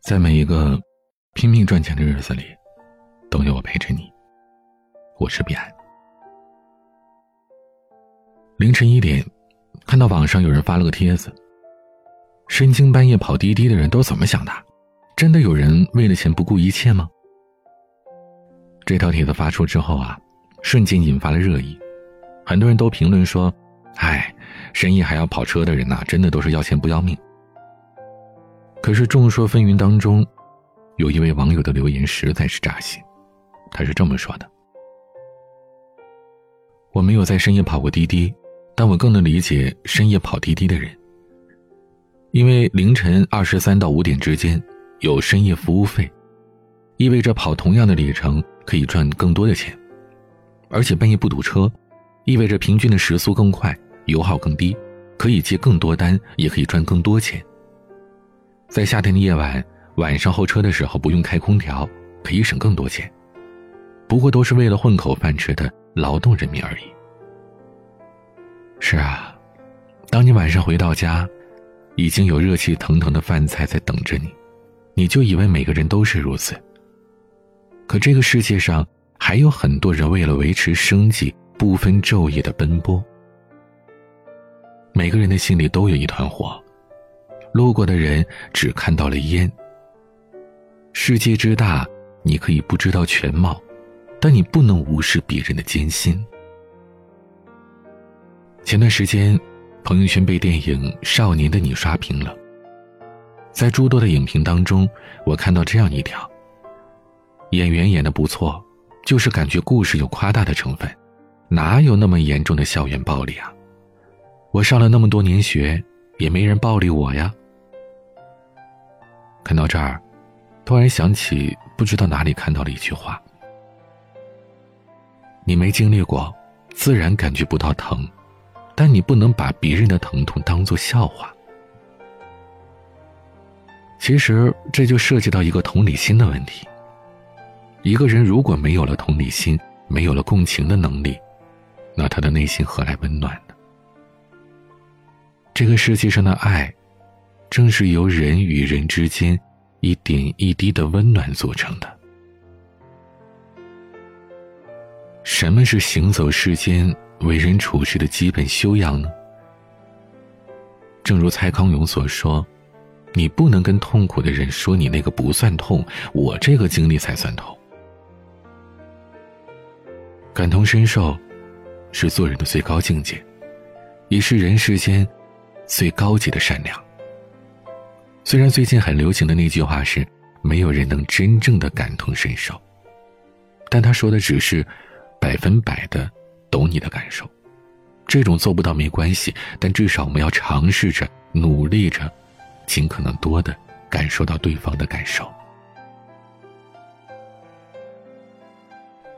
在每一个拼命赚钱的日子里，都有我陪着你。我是彼岸。凌晨一点，看到网上有人发了个帖子：深更半夜跑滴滴的人都怎么想的？真的有人为了钱不顾一切吗？这条帖子发出之后啊，瞬间引发了热议，很多人都评论说：“哎，深夜还要跑车的人呐，真的都是要钱不要命。”可是众说纷纭当中，有一位网友的留言实在是扎心。他是这么说的：“我没有在深夜跑过滴滴，但我更能理解深夜跑滴滴的人。因为凌晨二十三到五点之间有深夜服务费，意味着跑同样的里程可以赚更多的钱，而且半夜不堵车，意味着平均的时速更快，油耗更低，可以接更多单，也可以赚更多钱。”在夏天的夜晚，晚上候车的时候不用开空调，可以省更多钱。不过都是为了混口饭吃的劳动人民而已。是啊，当你晚上回到家，已经有热气腾腾的饭菜在等着你，你就以为每个人都是如此。可这个世界上还有很多人为了维持生计，不分昼夜的奔波。每个人的心里都有一团火。路过的人只看到了烟。世界之大，你可以不知道全貌，但你不能无视别人的艰辛。前段时间，朋友圈被电影《少年的你》刷屏了。在诸多的影评当中，我看到这样一条：演员演的不错，就是感觉故事有夸大的成分，哪有那么严重的校园暴力啊？我上了那么多年学，也没人暴力我呀。看到这儿，突然想起不知道哪里看到了一句话：“你没经历过，自然感觉不到疼，但你不能把别人的疼痛当做笑话。”其实这就涉及到一个同理心的问题。一个人如果没有了同理心，没有了共情的能力，那他的内心何来温暖？这个世界上的爱。正是由人与人之间一点一滴的温暖组成的。什么是行走世间、为人处事的基本修养呢？正如蔡康永所说：“你不能跟痛苦的人说你那个不算痛，我这个经历才算痛。”感同身受，是做人的最高境界，也是人世间最高级的善良。虽然最近很流行的那句话是“没有人能真正的感同身受”，但他说的只是百分百的懂你的感受。这种做不到没关系，但至少我们要尝试着、努力着，尽可能多的感受到对方的感受。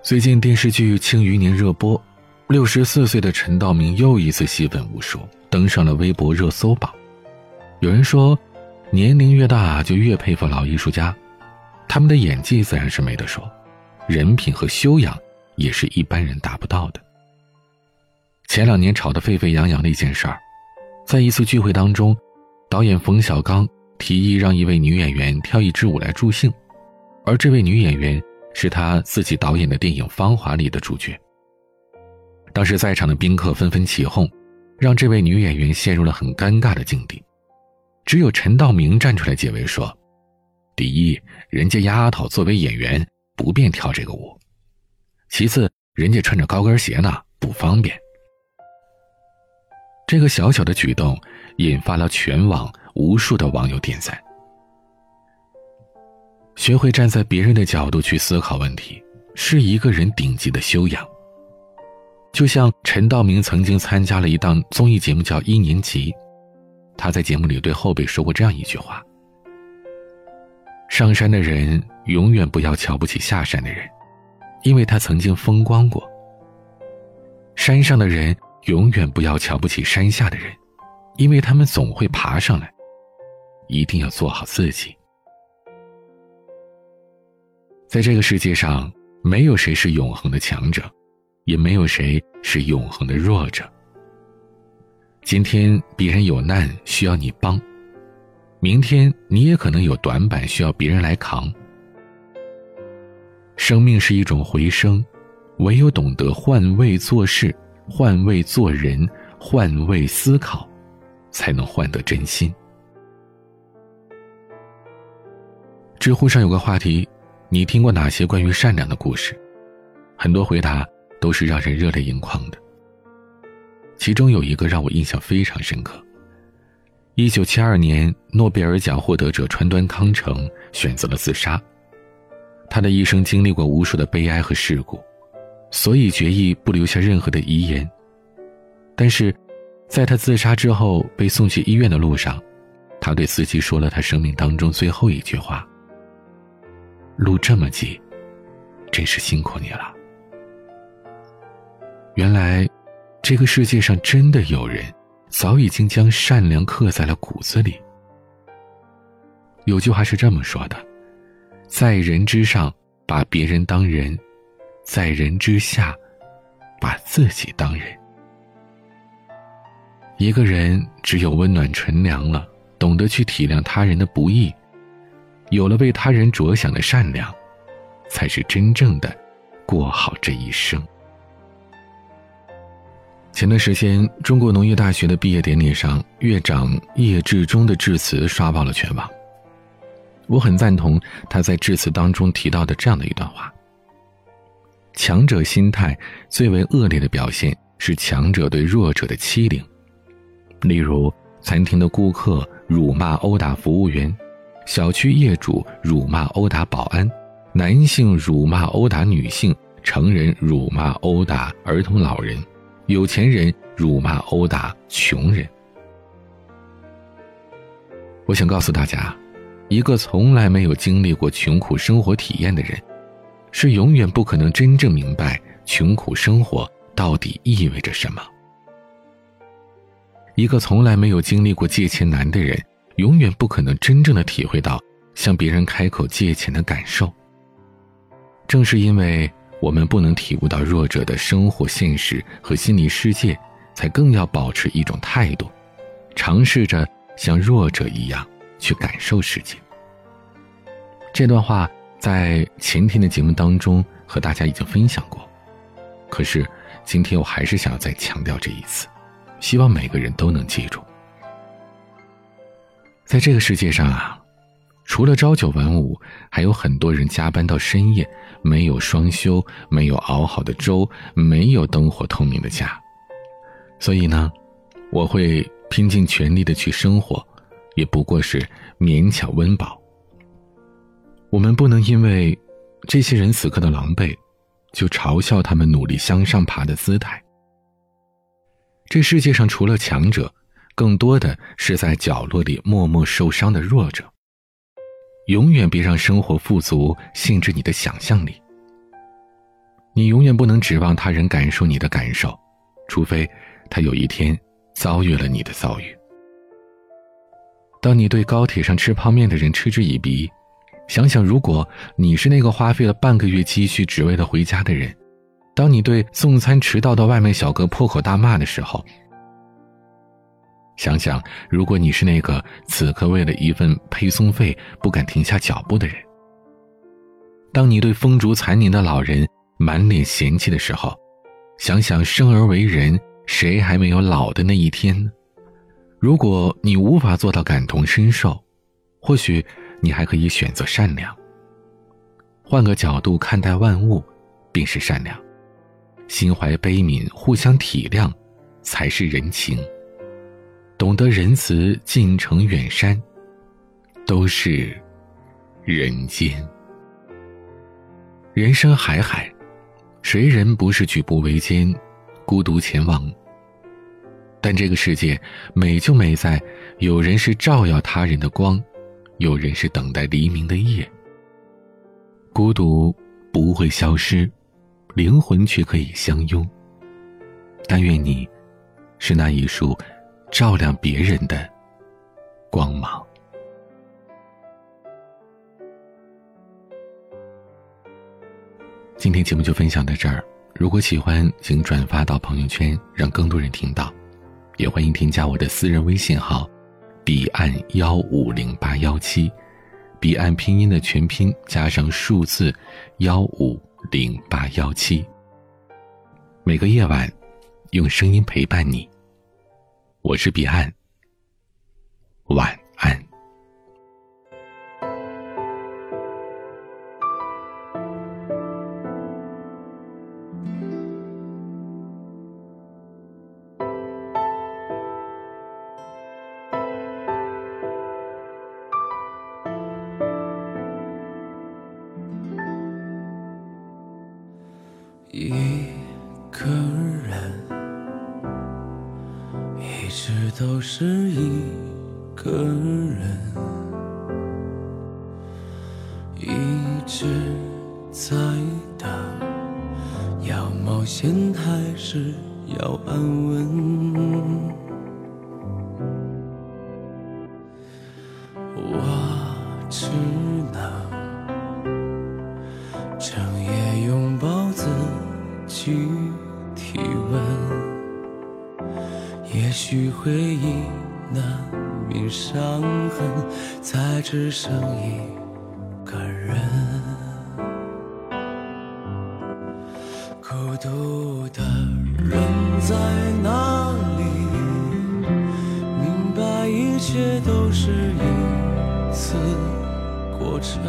最近电视剧《庆余年》热播，六十四岁的陈道明又一次戏份无数，登上了微博热搜榜。有人说。年龄越大，就越佩服老艺术家，他们的演技自然是没得说，人品和修养也是一般人达不到的。前两年吵得沸沸扬扬的一件事儿，在一次聚会当中，导演冯小刚提议让一位女演员跳一支舞来助兴，而这位女演员是他自己导演的电影《芳华》里的主角。当时在场的宾客纷纷起哄，让这位女演员陷入了很尴尬的境地。只有陈道明站出来解围说：“第一，人家丫头作为演员不便跳这个舞；其次，人家穿着高跟鞋呢，不方便。”这个小小的举动引发了全网无数的网友点赞。学会站在别人的角度去思考问题，是一个人顶级的修养。就像陈道明曾经参加了一档综艺节目，叫《一年级》。他在节目里对后辈说过这样一句话：“上山的人永远不要瞧不起下山的人，因为他曾经风光过；山上的人永远不要瞧不起山下的人，因为他们总会爬上来。一定要做好自己。在这个世界上，没有谁是永恒的强者，也没有谁是永恒的弱者。”今天别人有难需要你帮，明天你也可能有短板需要别人来扛。生命是一种回声，唯有懂得换位做事、换位做人、换位思考，才能换得真心。知乎上有个话题：你听过哪些关于善良的故事？很多回答都是让人热泪盈眶的。其中有一个让我印象非常深刻。一九七二年，诺贝尔奖获得者川端康成选择了自杀。他的一生经历过无数的悲哀和事故，所以决意不留下任何的遗言。但是，在他自杀之后被送去医院的路上，他对司机说了他生命当中最后一句话。路这么挤，真是辛苦你了。原来，这个世界上真的有人，早已经将善良刻在了骨子里。有句话是这么说的：在人之上，把别人当人；在人之下，把自己当人。一个人只有温暖纯良了，懂得去体谅他人的不易。有了为他人着想的善良，才是真正的过好这一生。前段时间，中国农业大学的毕业典礼上，院长叶志忠的致辞刷爆了全网。我很赞同他在致辞当中提到的这样的一段话：强者心态最为恶劣的表现是强者对弱者的欺凌，例如餐厅的顾客辱骂殴打服务员。小区业主辱骂殴打保安，男性辱骂殴打女性，成人辱骂殴打儿童老人，有钱人辱骂殴打穷人。我想告诉大家，一个从来没有经历过穷苦生活体验的人，是永远不可能真正明白穷苦生活到底意味着什么。一个从来没有经历过借钱难的人。永远不可能真正的体会到向别人开口借钱的感受。正是因为我们不能体悟到弱者的生活现实和心理世界，才更要保持一种态度，尝试着像弱者一样去感受世界。这段话在前天的节目当中和大家已经分享过，可是今天我还是想要再强调这一次，希望每个人都能记住。在这个世界上啊，除了朝九晚五，还有很多人加班到深夜，没有双休，没有熬好的粥，没有灯火通明的家。所以呢，我会拼尽全力的去生活，也不过是勉强温饱。我们不能因为这些人此刻的狼狈，就嘲笑他们努力向上爬的姿态。这世界上除了强者。更多的是在角落里默默受伤的弱者。永远别让生活富足限制你的想象力。你永远不能指望他人感受你的感受，除非他有一天遭遇了你的遭遇。当你对高铁上吃泡面的人嗤之以鼻，想想如果你是那个花费了半个月积蓄只为了回家的人，当你对送餐迟到的外卖小哥破口大骂的时候。想想，如果你是那个此刻为了一份配送费不敢停下脚步的人；当你对风烛残年的老人满脸嫌弃的时候，想想生而为人，谁还没有老的那一天呢？如果你无法做到感同身受，或许你还可以选择善良。换个角度看待万物，便是善良；心怀悲悯，互相体谅，才是人情。懂得仁慈，近城远山，都是人间。人生海海，谁人不是举步维艰，孤独前往？但这个世界美就美在，有人是照耀他人的光，有人是等待黎明的夜。孤独不会消失，灵魂却可以相拥。但愿你，是那一束。照亮别人的光芒。今天节目就分享到这儿。如果喜欢，请转发到朋友圈，让更多人听到。也欢迎添加我的私人微信号彼岸幺五零八幺七，彼岸拼音的全拼加上数字幺五零八幺七。每个夜晚，用声音陪伴你。我是彼岸，晚。都是一个人，一直在等，要冒险还是要安稳？我只回忆难免伤痕，才只剩一个人。孤独的人在哪里？明白一切都是一次过程，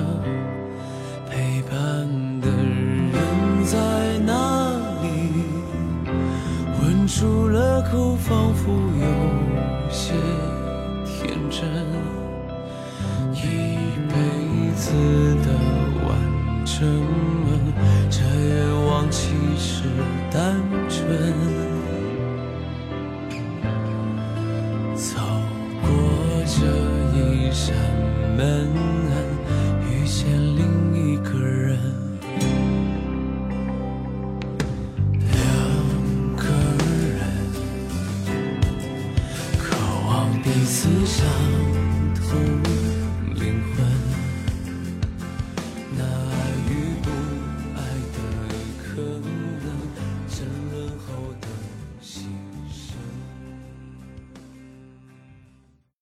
完整，这愿望其实单纯。走过这一扇门，遇见另一个人。两个人渴望彼此想。